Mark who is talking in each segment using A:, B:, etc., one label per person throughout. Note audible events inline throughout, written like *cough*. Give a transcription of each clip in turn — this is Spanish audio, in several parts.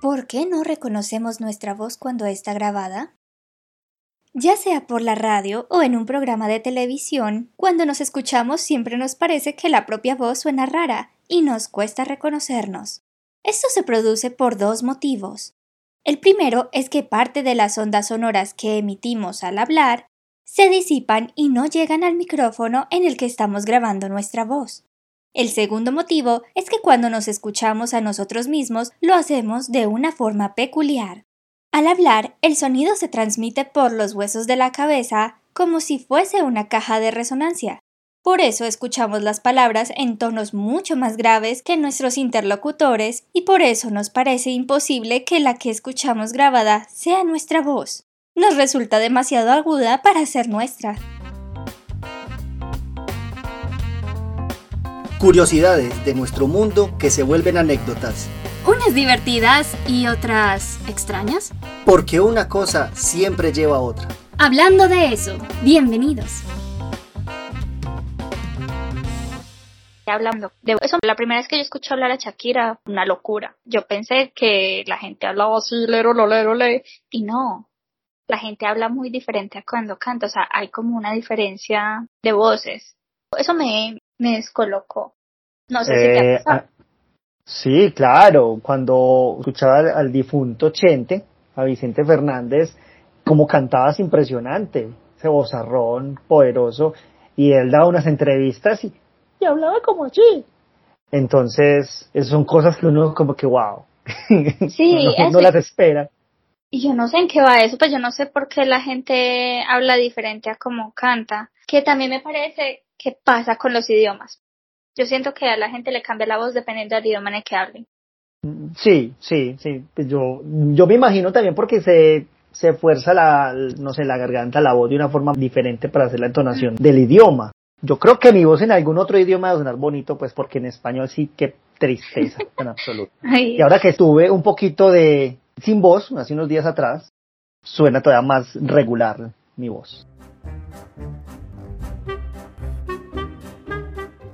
A: ¿Por qué no reconocemos nuestra voz cuando está grabada? Ya sea por la radio o en un programa de televisión, cuando nos escuchamos siempre nos parece que la propia voz suena rara y nos cuesta reconocernos. Esto se produce por dos motivos. El primero es que parte de las ondas sonoras que emitimos al hablar se disipan y no llegan al micrófono en el que estamos grabando nuestra voz. El segundo motivo es que cuando nos escuchamos a nosotros mismos lo hacemos de una forma peculiar. Al hablar, el sonido se transmite por los huesos de la cabeza como si fuese una caja de resonancia. Por eso escuchamos las palabras en tonos mucho más graves que nuestros interlocutores y por eso nos parece imposible que la que escuchamos grabada sea nuestra voz. Nos resulta demasiado aguda para ser nuestra.
B: Curiosidades de nuestro mundo que se vuelven anécdotas.
C: Unas divertidas y otras extrañas.
B: Porque una cosa siempre lleva a otra.
C: Hablando de eso, bienvenidos.
D: Hablando de eso, la primera vez que yo escuché hablar a Shakira, una locura. Yo pensé que la gente hablaba así, lero, lo, lero, le, y no. La gente habla muy diferente a cuando canta, o sea, hay como una diferencia de voces. Eso me, me descolocó. No sé si te ha
E: Eh,
D: pasado.
E: ah, sí, claro. Cuando escuchaba al, al difunto Chente, a Vicente Fernández, como cantaba es impresionante. Ese vozarrón poderoso. Y él daba unas entrevistas y, y hablaba como así. Entonces, son cosas que uno como que wow. *laughs*
D: Sí,
E: no,
D: eso-
E: no las espera.
D: Y yo no sé en qué va eso, pues yo no sé por qué la gente habla diferente a como canta. Que también me parece que pasa con los idiomas. Yo siento que a la gente le cambia la voz dependiendo del idioma en el que hablen.
E: Sí, sí, sí. Pues yo, yo me imagino también porque se, se fuerza la, no sé, la garganta, la voz de una forma diferente para hacer la entonación del idioma. Yo creo que mi voz en algún otro idioma va a sonar bonito, pues porque en español sí que tristeza *laughs* en absoluto.
D: Ay,
E: Y ahora que estuve un poquito de sin voz, hace unos días atrás, suena todavía más regular mi voz.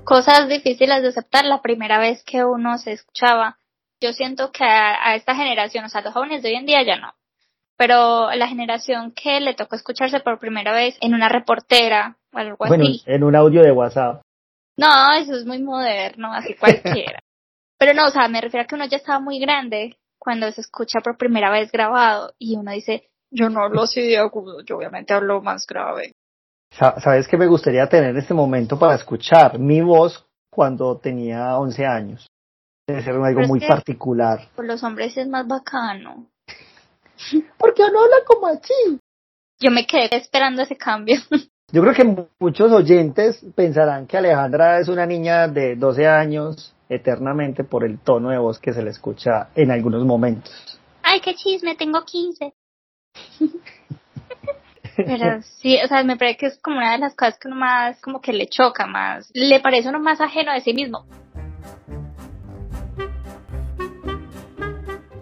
D: Cosas difíciles de aceptar la primera vez que uno se escuchaba. Yo siento que a, a esta generación, o sea, los jóvenes de hoy en día ya no. Pero la generación que le tocó escucharse por primera vez en una reportera o algo
E: Bueno,
D: así.
E: en un audio de WhatsApp.
D: No, eso es muy moderno, así *laughs* cualquiera. Pero no, o sea, me refiero a que uno ya estaba muy grande cuando se escucha por primera vez grabado y uno dice, yo no hablo así de agudo, yo obviamente hablo más grave.
E: Sa- ¿Sabes qué me gustaría tener este momento para escuchar mi voz cuando tenía 11 años? Debe ser algo muy
D: que-
E: particular.
D: Por los hombres es más bacano. *laughs*
E: Porque no habla como así.
D: Yo me quedé esperando ese cambio. *laughs*
E: Yo creo que muchos oyentes pensarán que Alejandra es una niña de 12 años eternamente por el tono de voz que se le escucha en algunos momentos.
D: Ay, qué chisme, tengo 15. *laughs* Pero sí, o sea, me parece que es como una de las cosas que uno más, como que le choca más, le parece uno más ajeno de sí mismo.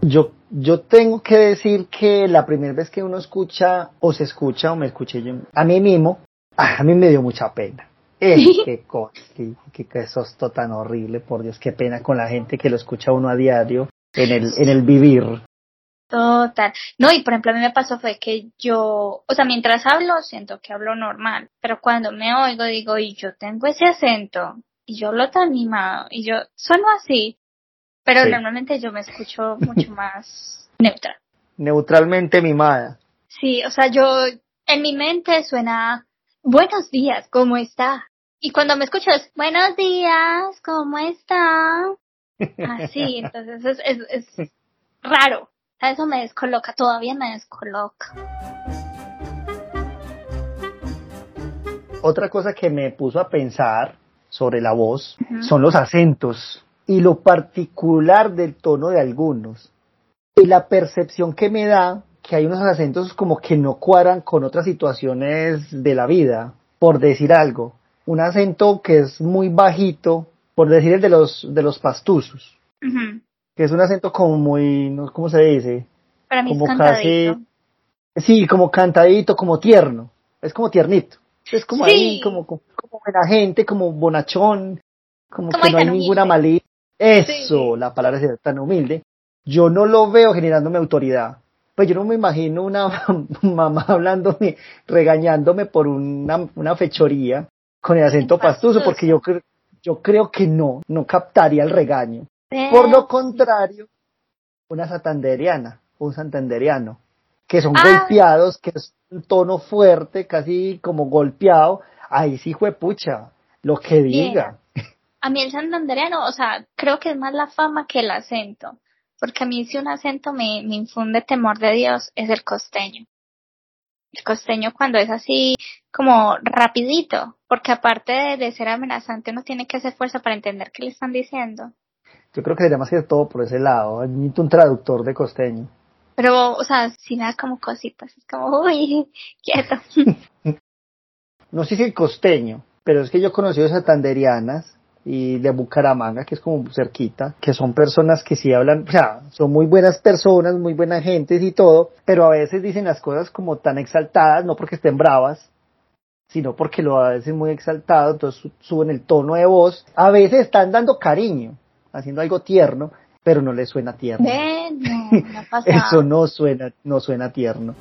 E: Yo, yo tengo que decir que la primera vez que uno escucha o se escucha o me escuché yo a mí mismo, ah, a mí me dio mucha pena. Qué cosa, qué, qué, qué sosto tan horrible, por Dios, qué pena con la gente que lo escucha uno a diario en el, en el vivir.
D: Total. No, y por ejemplo, a mí me pasó fue que yo, o sea, mientras hablo, siento que hablo normal, pero cuando me oigo, digo, y yo tengo ese acento, y yo hablo tan animado, y yo sueno así, pero
E: Sí.
D: normalmente yo me escucho mucho *laughs* más neutra.
E: Neutralmente mimada.
D: Sí, o sea, yo en mi mente suena buenos días, ¿cómo está? Y cuando me escuchas buenos días, ¿cómo está? *laughs* Así, entonces es, es, es raro. Sea, Eso me descoloca, todavía me descoloca.
E: Otra cosa que me puso a pensar sobre la voz son los acentos y lo particular del tono de algunos. Y la percepción que me da que hay unos acentos como que no cuadran con otras situaciones de la vida, por decir algo. Un acento que es muy bajito, por decir el de los, de los pastuzos. Que es un acento como muy, no, ¿cómo se dice?
D: Para mí
E: Como
D: es cantadito.
E: Sí, como cantadito, como tierno. Es como tiernito. Es como
D: Sí.
E: ahí, como, como, como buena gente, como bonachón, como,
D: Como
E: que no hay ninguna malicia. Eso,
D: Sí.
E: la palabra es tan humilde. yo no lo veo generándome autoridad. Pues yo no me imagino una *laughs* mamá hablándome, regañándome por una, una fechoría con el acento pastuso, porque yo, yo creo que no, no captaría el regaño. Por lo contrario, una santanderiana, un santanderiano, que son ah. golpeados, que es un tono fuerte, casi como golpeado, ahí sí fue pucha, lo que diga.
D: A mí el santandereano, o sea, creo que es más la fama que el acento, porque a mí si un acento me, me infunde temor de Dios, es el costeño. El costeño cuando es así como rapidito, porque aparte de, de ser amenazante uno tiene que hacer fuerza para entender qué le están diciendo.
E: Yo creo que sería más que todo por ese lado. Necesito un traductor de costeño.
D: Pero, o sea, si nada como cositas. Es como, uy, *laughs* quieto. *laughs*
E: no sé si el costeño, pero es que yo he conocido santanderianas y de Bucaramanga, que es como cerquita, que son personas que sí hablan, o sea, son muy buenas personas, muy buenas gentes y todo, pero a veces dicen las cosas como tan exaltadas, no porque estén bravas, sino porque lo hacen muy exaltado, entonces suben el tono de voz. A veces están dando cariño, haciendo algo tierno, pero no le suena tierno. *laughs* Eso no suena, no suena tierno.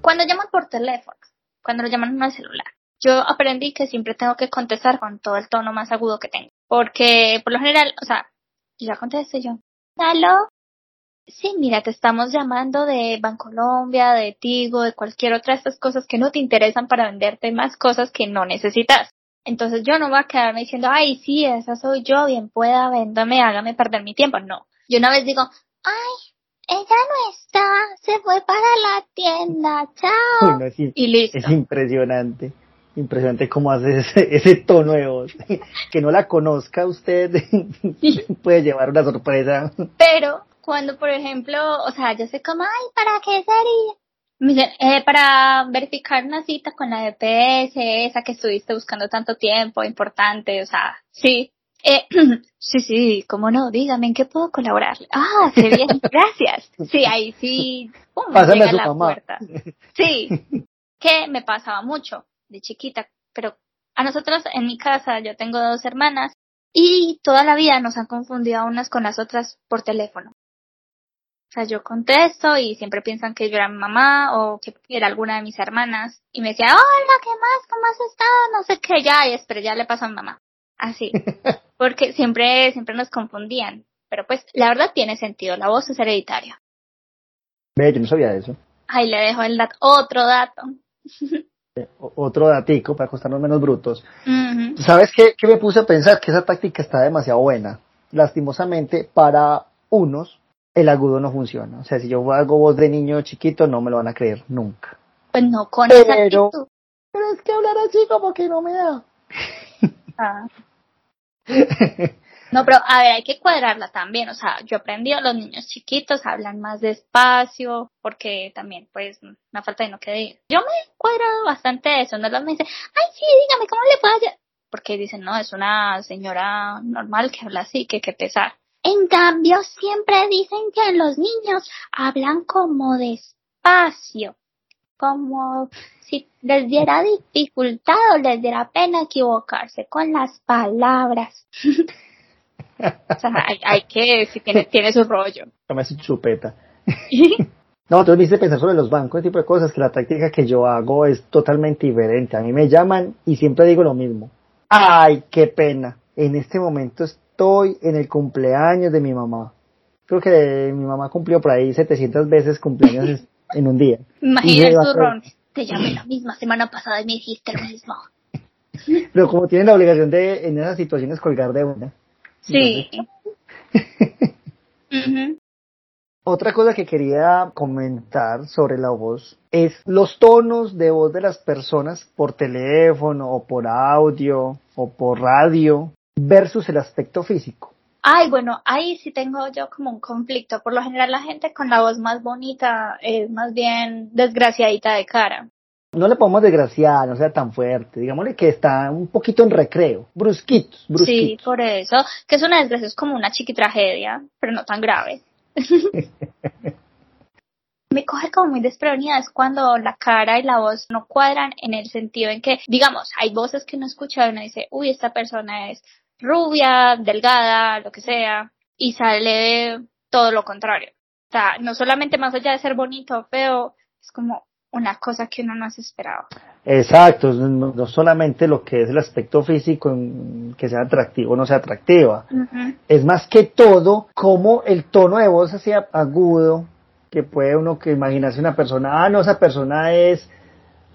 D: Cuando llaman por teléfono, cuando lo llaman en el celular, yo aprendí que siempre tengo que contestar con todo el tono más agudo que tengo. Porque por lo general, o sea, ya contesté yo. ¿Aló? Sí, mira, te estamos llamando de Bancolombia, de Tigo, de cualquier otra de estas cosas que no te interesan para venderte más cosas que no necesitas. Entonces yo no voy a quedarme diciendo, ay, sí, esa soy yo, bien pueda, véndame, hágame perder mi tiempo. No. Yo una vez digo, ay, ella no está, se fue para la tienda, chao.
E: y listo. Es impresionante. Impresionante cómo hace ese, *laughs* tono de voz. *laughs* que no la conozca usted *laughs* puede llevar una sorpresa.
D: Pero cuando, por ejemplo, o sea, yo sé como, ay, ¿para qué sería? Me dicen, eh, para verificar una cita con la DPS, esa que estuviste buscando tanto tiempo, importante, o sea, sí. Eh, *clears throat* sí, sí, cómo no, dígame en qué puedo colaborar. Ah, qué bien, *laughs* gracias. Sí, ahí sí, pum, llega a la puerta. Sí, que me pasaba mucho de chiquita, pero a nosotros en mi casa yo tengo dos hermanas y toda la vida nos han confundido unas con las otras por teléfono. Sea, yo contesto y siempre piensan que yo era mi mamá o que era alguna de mis hermanas. Y me decía, hola, ¿qué más? ¿Cómo has estado? No sé qué, ya, y espero ya le paso a mi mamá. Así. *laughs* Porque siempre, siempre nos confundían. Pero pues, la verdad tiene sentido, la voz es hereditaria.
E: Ve, yo no sabía eso.
D: Ahí le dejo el dato, otro dato. *laughs*
E: Eh, otro datico para costarnos menos brutos. ¿Sabes qué, qué me puse a pensar? Que esa táctica está demasiado buena. Lastimosamente, para unos, el agudo no funciona. O sea, si yo hago voz de niño chiquito, no me lo van a creer nunca.
D: Pues no, con pero, esa actitud.
E: Pero es que hablar así como que no me da. *laughs*
D: Ah. No, pero a ver, hay que cuadrarla también. O sea, yo aprendí a los niños chiquitos hablan más despacio, porque también, pues, una falta de no que Yo me he cuadrado bastante eso. No me dicen, ay, sí, dígame, ¿cómo le puedo hacer? Porque dicen, no, es una señora normal que habla así, que qué pesar. En cambio, siempre dicen que los niños hablan como despacio, como si les diera dificultad o les diera pena equivocarse con las palabras. *laughs* o sea, hay, que, si tiene, tiene su rollo.
E: Toma su chupeta. *laughs* No, tú me hice pensar sobre los bancos, ese tipo de cosas, que la táctica que yo hago es totalmente diferente. A mí me llaman y siempre digo lo mismo. Ay, qué pena. En este momento estoy en el cumpleaños de mi mamá. Creo que mi mamá cumplió por ahí 700 veces cumpleaños en un día.
D: Imagina el turrón. Te llamé la misma semana pasada y me dijiste lo mismo. *laughs*
E: Pero como tienen la obligación de en esas situaciones colgar de una.
D: Sí. *laughs*
E: Otra cosa que quería comentar sobre la voz es los tonos de voz de las personas por teléfono o por audio o por radio versus el aspecto físico.
D: Ay, bueno, ahí sí tengo yo como un conflicto. Por lo general la gente con la voz más bonita es más bien desgraciadita de cara.
E: No le podemos desgraciar, no sea tan fuerte. Digámosle que está un poquito en recreo, brusquitos, brusquitos.
D: Sí, por eso. Que es una desgracia, es como una chiqui tragedia, pero no tan grave. *laughs* me coge como muy desprevenida es cuando la cara y la voz no cuadran en el sentido en que, digamos, hay voces que uno escucha y uno dice, uy, esta persona es rubia, delgada, lo que sea, y sale todo lo contrario. O sea, no solamente más allá de ser bonito o feo, es como una cosa que uno no se esperaba.
E: Exacto, no, solamente lo que es el aspecto físico, que sea atractivo o no sea atractiva, es más que todo como el tono de voz sea agudo, que puede uno que imaginarse una persona, ah, no, esa persona es,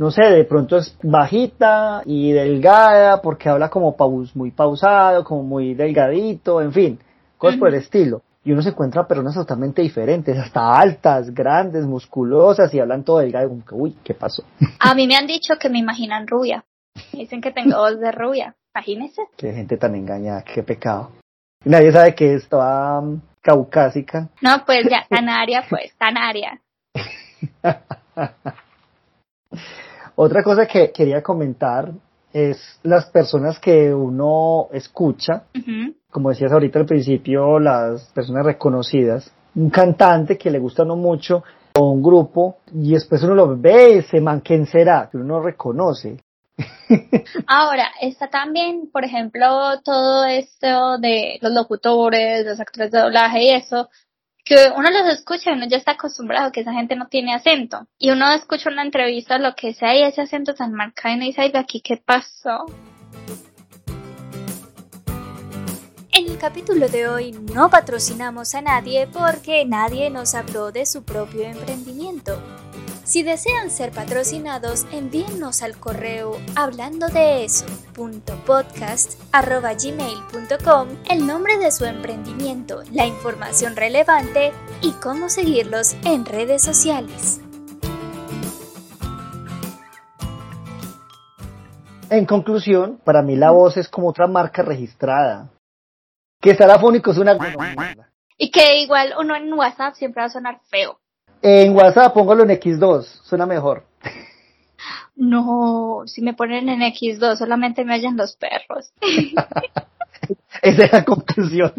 E: no sé, de pronto es bajita y delgada porque habla como paus, muy pausado, como muy delgadito, en fin, cosas por el estilo. Y uno se encuentra personas totalmente diferentes, hasta altas, grandes, musculosas y hablan todo delgado, como que, uy, ¿qué pasó?
D: A mí me han dicho que me imaginan rubia. dicen que tengo voz de rubia. Imagínese.
E: Qué gente tan engañada, qué pecado. Nadie sabe que es toda um, caucásica.
D: No, pues ya, canaria, pues, canaria. *laughs*
E: Otra cosa que quería comentar es las personas que uno escucha, como decías ahorita al principio, las personas reconocidas, un cantante que le gusta no mucho, o un grupo, y después uno lo ve, ese man, ¿quién será? Que uno reconoce. *laughs*
D: Ahora, está también, por ejemplo, todo esto de los locutores, los actores de doblaje y eso, que uno los escucha y uno ya está acostumbrado que esa gente no tiene acento. Y uno escucha una entrevista, lo que sea, y ese acento tan marcado y uno dice, ay, de aquí, ¿qué pasó?
A: En el capítulo de hoy no patrocinamos a nadie porque nadie nos habló de su propio emprendimiento. Si desean ser patrocinados, envíennos al correo hablando de eso el nombre de su emprendimiento, la información relevante y cómo seguirlos en redes sociales.
E: En conclusión, para mí la voz es como otra marca registrada. Que Salafónico es una... *laughs*
D: Y que igual uno en WhatsApp siempre va a sonar feo.
E: En WhatsApp póngalo en X2, suena mejor.
D: No, si me ponen en X2 solamente me hallan los perros. *laughs*
E: Esa es la conclusión.